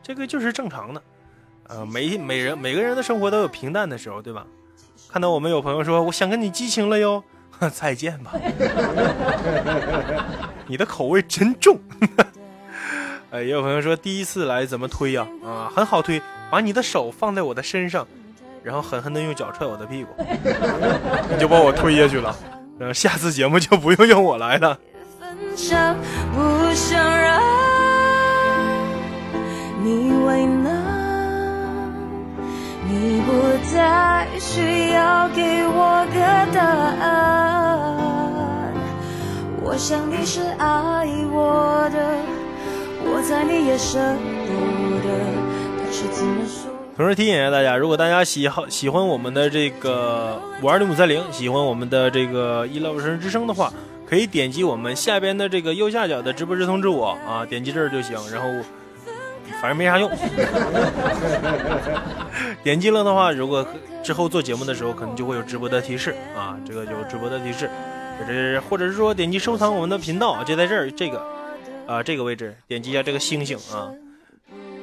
这个就是正常的。呃，每每人每个人的生活都有平淡的时候，对吧？看到我们有朋友说，我想跟你激情了哟。再见吧，你的口味真重。哎，也有朋友说第一次来怎么推呀？啊，很好推，把你的手放在我的身上，然后狠狠的用脚踹我的屁股，你就把我推下去了。然后下次节目就不用用我来了。你为。你不再需要给我个答案。我想你是爱我的，我猜你也舍不得，但是只能说。同时提醒一下大家，如果大家喜好喜欢我们的这个五二零五三零，喜欢我们的这个一 love 神之声的话，可以点击我们下边的这个右下角的直播时通知我啊，点击这儿就行。然后反正没啥用，点击了的话，如果之后做节目的时候，可能就会有直播的提示啊，这个有直播的提示，这是或者是说点击收藏我们的频道，就在这儿这个啊这个位置，点击一下这个星星啊。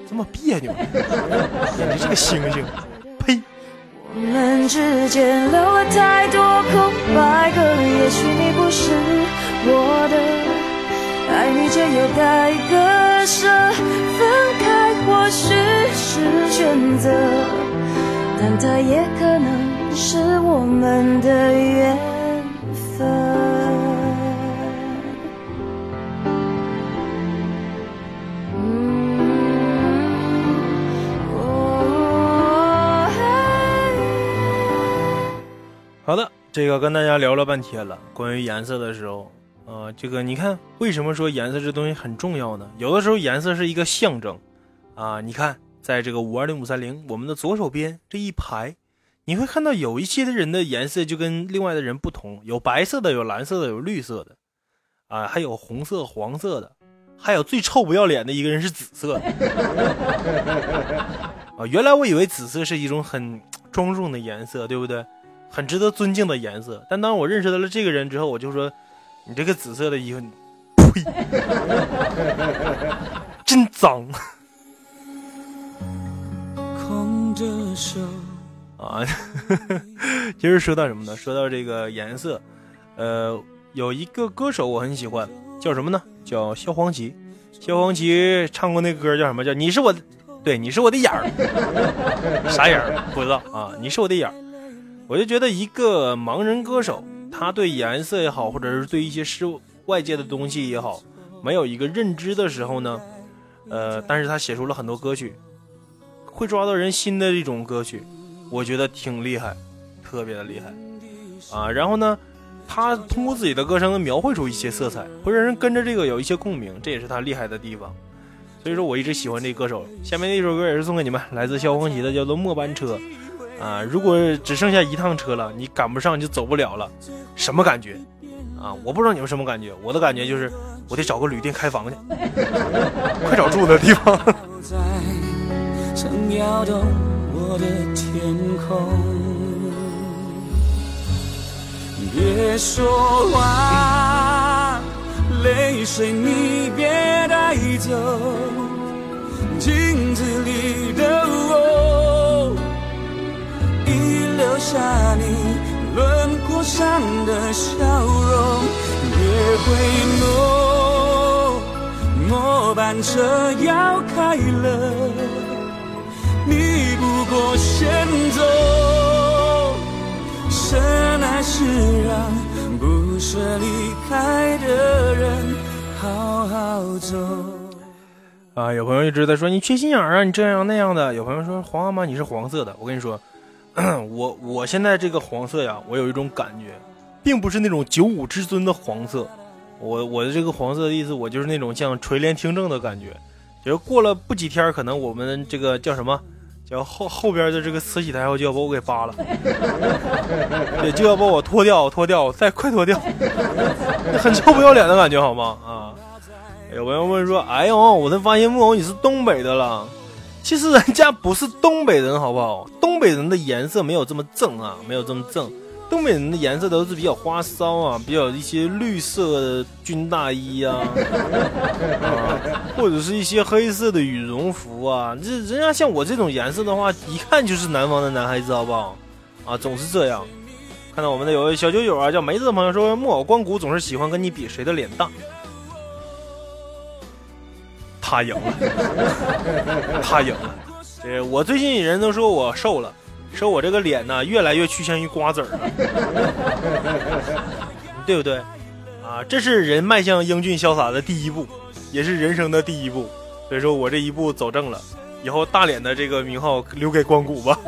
这么别扭，点击这个星星，呸！我们之间留了太多空白格，也许你不是我的，爱你却又该割舍，分开或许是选择，但它也可能是我们的缘分。嗯好的，这个跟大家聊了半天了，关于颜色的时候，呃，这个你看，为什么说颜色这东西很重要呢？有的时候颜色是一个象征，啊，你看，在这个五二零五三零，我们的左手边这一排，你会看到有一些的人的颜色就跟另外的人不同，有白色的，有蓝色的，有绿色的，啊，还有红色、黄色的，还有最臭不要脸的一个人是紫色，啊，原来我以为紫色是一种很庄重的颜色，对不对？很值得尊敬的颜色，但当我认识到了这个人之后，我就说：“你这个紫色的衣服，呸，真脏。”空着手啊，今儿说到什么呢？说到这个颜色，呃，有一个歌手我很喜欢，叫什么呢？叫萧煌奇。萧煌奇唱过那歌叫什么？叫你是我的，对，你是我的眼儿，啥眼儿不知道啊？你是我的眼儿。我就觉得一个盲人歌手，他对颜色也好，或者是对一些事物外界的东西也好，没有一个认知的时候呢，呃，但是他写出了很多歌曲，会抓到人心的这种歌曲，我觉得挺厉害，特别的厉害啊。然后呢，他通过自己的歌声描绘出一些色彩，会让人跟着这个有一些共鸣，这也是他厉害的地方。所以说我一直喜欢这歌手。下面那首歌也是送给你们，来自萧煌奇的，叫做《末班车》。啊，如果只剩下一趟车了，你赶不上就走不了了，什么感觉？啊，我不知道你们什么感觉，我的感觉就是我得找个旅店开房去，快找住的地方。别说话，泪水你别带走，镜子里的我。留下你轮廓上的笑容，别回眸，末班车要开了，你不过先走，深爱是让不舍离开的人好好走。啊，有朋友一直在说你缺心眼儿啊，你这样那样的。有朋友说黄阿妈你是黄色的，我跟你说。我我现在这个黄色呀，我有一种感觉，并不是那种九五至尊的黄色，我我的这个黄色的意思，我就是那种像垂帘听政的感觉，就是过了不几天，可能我们这个叫什么，叫后后边的这个慈禧太后就要把我给扒了，对，就要把我脱掉脱掉，再快脱掉，很臭不要脸的感觉，好吗？啊，有朋友问说，哎呦，我才发现木偶你是东北的了。其实人家不是东北人，好不好？东北人的颜色没有这么正啊，没有这么正。东北人的颜色都是比较花骚啊，比较一些绿色的军大衣 啊，或者是一些黑色的羽绒服啊。这人家像我这种颜色的话，一看就是南方的男孩子，好不好？啊，总是这样。看到我们的有位小九九啊，叫梅子的朋友说，木偶光谷总是喜欢跟你比谁的脸大。他赢了，他赢了。这我最近人都说我瘦了，说我这个脸呢越来越趋向于瓜子儿了，对不对？啊，这是人迈向英俊潇洒的第一步，也是人生的第一步。所以说我这一步走正了，以后大脸的这个名号留给光谷吧。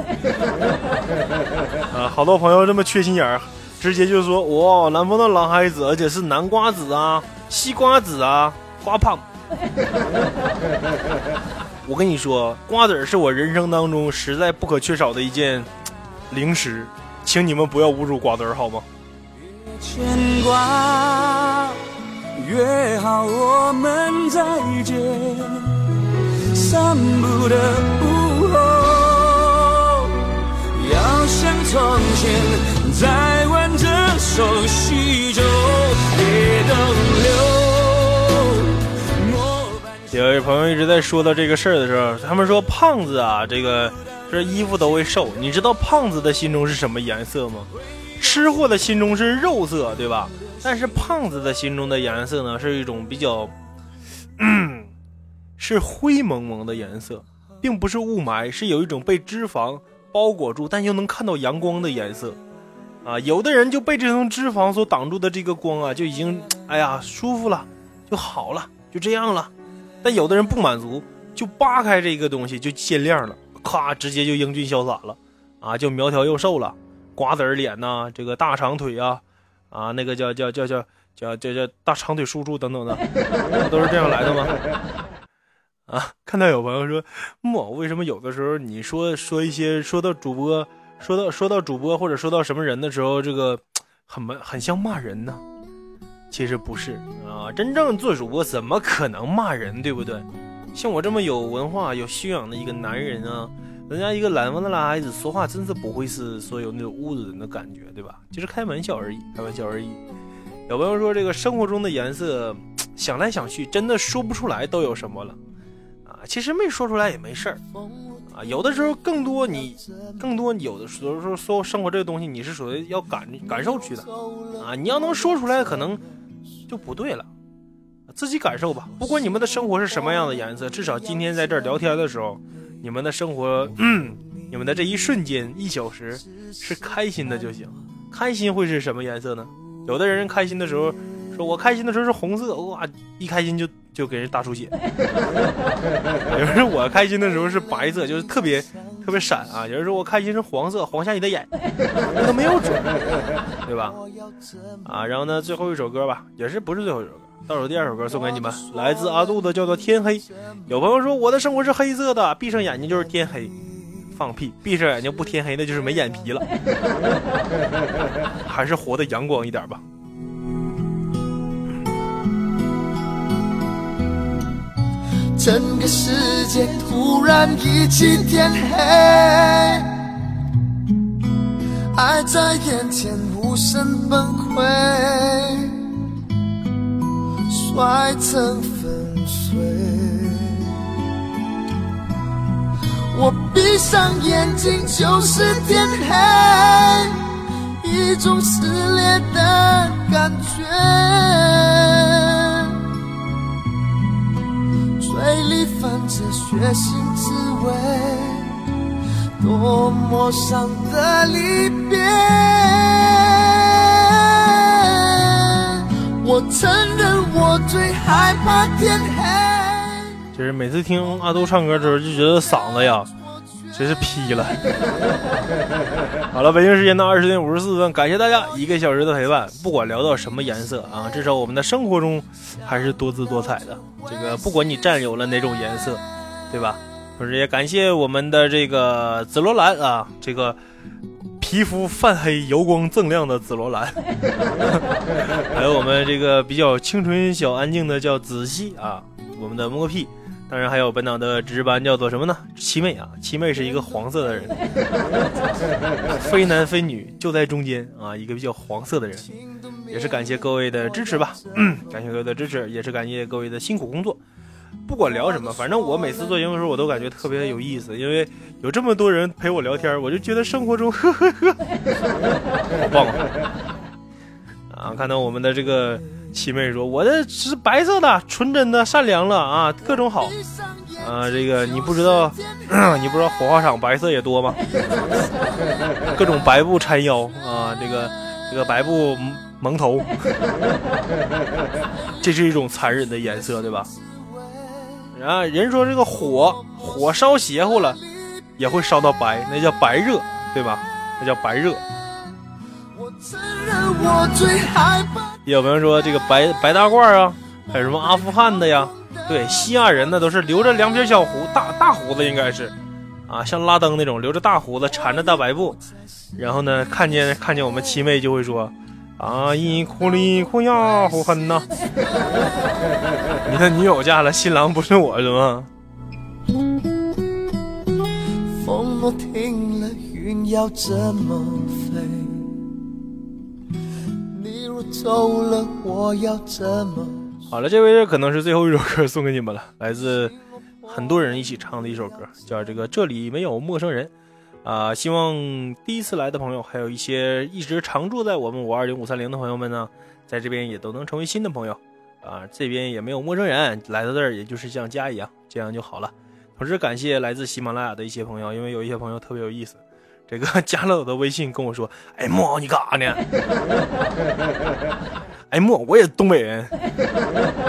啊，好多朋友这么缺心眼儿，直接就说哇，南方的男孩子，而且是南瓜子啊、西瓜子啊、瓜胖。我跟你说，瓜子是我人生当中实在不可缺少的一件零食，请你们不要侮辱瓜子好吗？牵挂，约好我们再见。散步的午后，要像从前，再挽着手细走，别逗留。有位朋友一直在说到这个事儿的时候，他们说胖子啊，这个这衣服都会瘦。你知道胖子的心中是什么颜色吗？吃货的心中是肉色，对吧？但是胖子的心中的颜色呢，是一种比较，嗯，是灰蒙蒙的颜色，并不是雾霾，是有一种被脂肪包裹住，但又能看到阳光的颜色。啊，有的人就被这层脂肪所挡住的这个光啊，就已经，哎呀，舒服了，就好了，就这样了。但有的人不满足，就扒开这个东西就见亮了，咔，直接就英俊潇洒了，啊，就苗条又瘦了，瓜子脸呐、这个大长腿啊，啊，那个叫叫叫叫叫叫叫大长腿叔叔等等的，都是这样来的吗？啊，看到有朋友说，莫为什么有的时候你说说一些说到主播，说到说到主播或者说到什么人的时候，这个很很像骂人呢？其实不是啊，真正做主播怎么可能骂人，对不对？像我这么有文化、有修养的一个男人啊，人家一个南方的男孩子说话真是不会是说有那种侮辱人的感觉，对吧？就是开玩笑而已，开玩笑而已。有朋友说这个生活中的颜色，想来想去，真的说不出来都有什么了啊。其实没说出来也没事儿啊。有的时候更多你，更多有的时候说生活这个东西，你是属于要感感受去的啊。你要能说出来，可能。就不对了，自己感受吧。不管你们的生活是什么样的颜色，至少今天在这儿聊天的时候，你们的生活，你们的这一瞬间一小时是开心的就行。开心会是什么颜色呢？有的人开心的时候说，我开心的时候是红色，哇，一开心就就给人大出血。有人说我开心的时候是白色，就是特别特别闪啊。有人说我开心是黄色，黄瞎你的眼睛，那都没有准，对吧？啊，然后呢，最后一首歌吧，也是不是最后一首歌，倒数第二首歌送给你们，来自阿杜的，叫做《天黑》。有朋友说我的生活是黑色的，闭上眼睛就是天黑，放屁，闭上眼睛不天黑那就是没眼皮了，还是活得阳光一点吧。整个世界突然一起天黑，爱在眼前无声崩溃，摔成粉碎。我闭上眼睛就是天黑，一种撕裂的感觉。嘴里泛着血腥滋味，多么伤的离别。我承认我最害怕天黑。就是每次听阿杜唱歌的时候，就觉得嗓子呀，真是劈了。好了，北京时间的二十点五十四分，感谢大家一个小时的陪伴。不管聊到什么颜色啊，至少我们的生活中还是多姿多彩的。这个不管你占有了哪种颜色，对吧？同时也感谢我们的这个紫罗兰啊，这个皮肤泛黑、油光锃亮的紫罗兰，还有我们这个比较清纯小安静的叫子熙啊，我们的摸个屁。当然还有本档的值班叫做什么呢？七妹啊，七妹是一个黄色的人，非男非女就在中间啊，一个比较黄色的人，也是感谢各位的支持吧，感谢各位的支持，也是感谢各位的辛苦工作。不管聊什么，反正我每次做节目的时候，我都感觉特别有意思，因为有这么多人陪我聊天，我就觉得生活中 呵呵呵，好棒啊！啊，看到我们的这个。七妹说：“我的是白色的，纯真的，善良了啊，各种好 啊。这个你不知道，你不知道火化场白色也多吗？各种白布缠腰啊，这个这个白布蒙头，这是一种残忍的颜色，对吧？啊，人说这个火火烧邪乎了，也会烧到白，那叫白热，对吧？那叫白热。有朋友说这个白白大褂啊，还有什么阿富汗的呀？对，西亚人呢都是留着两撇小胡，大大胡子应该是，啊，像拉登那种留着大胡子，缠着大白布，然后呢，看见看见我们七妹就会说，啊，一哭哩哭呀，呼哼呐。你看女友嫁了，新郎不是我是吗？风停了，云要怎么飞？走了，我要怎么？好了，这位可能是最后一首歌送给你们了，来自很多人一起唱的一首歌，叫这个这里没有陌生人啊、希望第一次来的朋友，还有一些一直常住在我们五二零五三零的朋友们呢，在这边也都能成为新的朋友啊、这边也没有陌生人，来到这儿也就是像家一样，这样就好了。同时感谢来自喜马拉雅的一些朋友，因为有一些朋友特别有意思，这个 加了我的微信跟我说：“哎莫，你干啥呢？” 哎莫，我也东北人。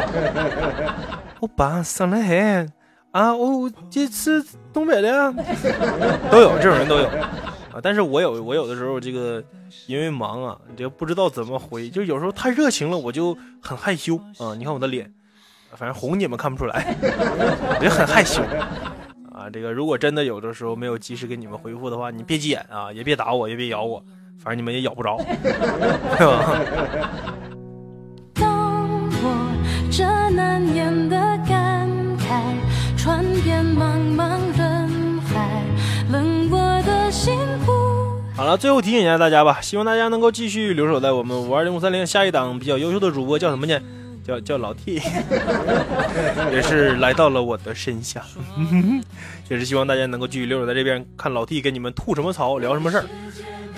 我爸上来黑啊，我这是东北的呀，都有这种人都有啊。但是我有我有的时候这个因为忙啊，这不知道怎么回，就有时候太热情了，我就很害羞啊。你看我的脸，反正红你们看不出来，我就很害羞啊。这个如果真的有的时候没有及时给你们回复的话，你别急眼啊，也别打我，也别咬我，反正你们也咬不着，对吧？当我这难言的感慨传遍茫茫人海，冷我的心湖。好了，最后提醒一下大家吧，希望大家能够继续留守在我们五二零五三零下一档比较优秀的主播叫什么呢？叫叫老 T，也是来到了我的身下，也是希望大家能够继续留守在这边，看老 T 跟你们吐什么槽，聊什么事儿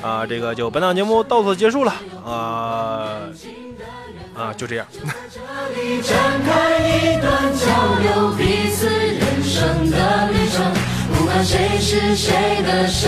啊。这个就本档节目到此结束了啊啊，就这样。展开一段交流彼此人生的旅程，不管谁是谁的生。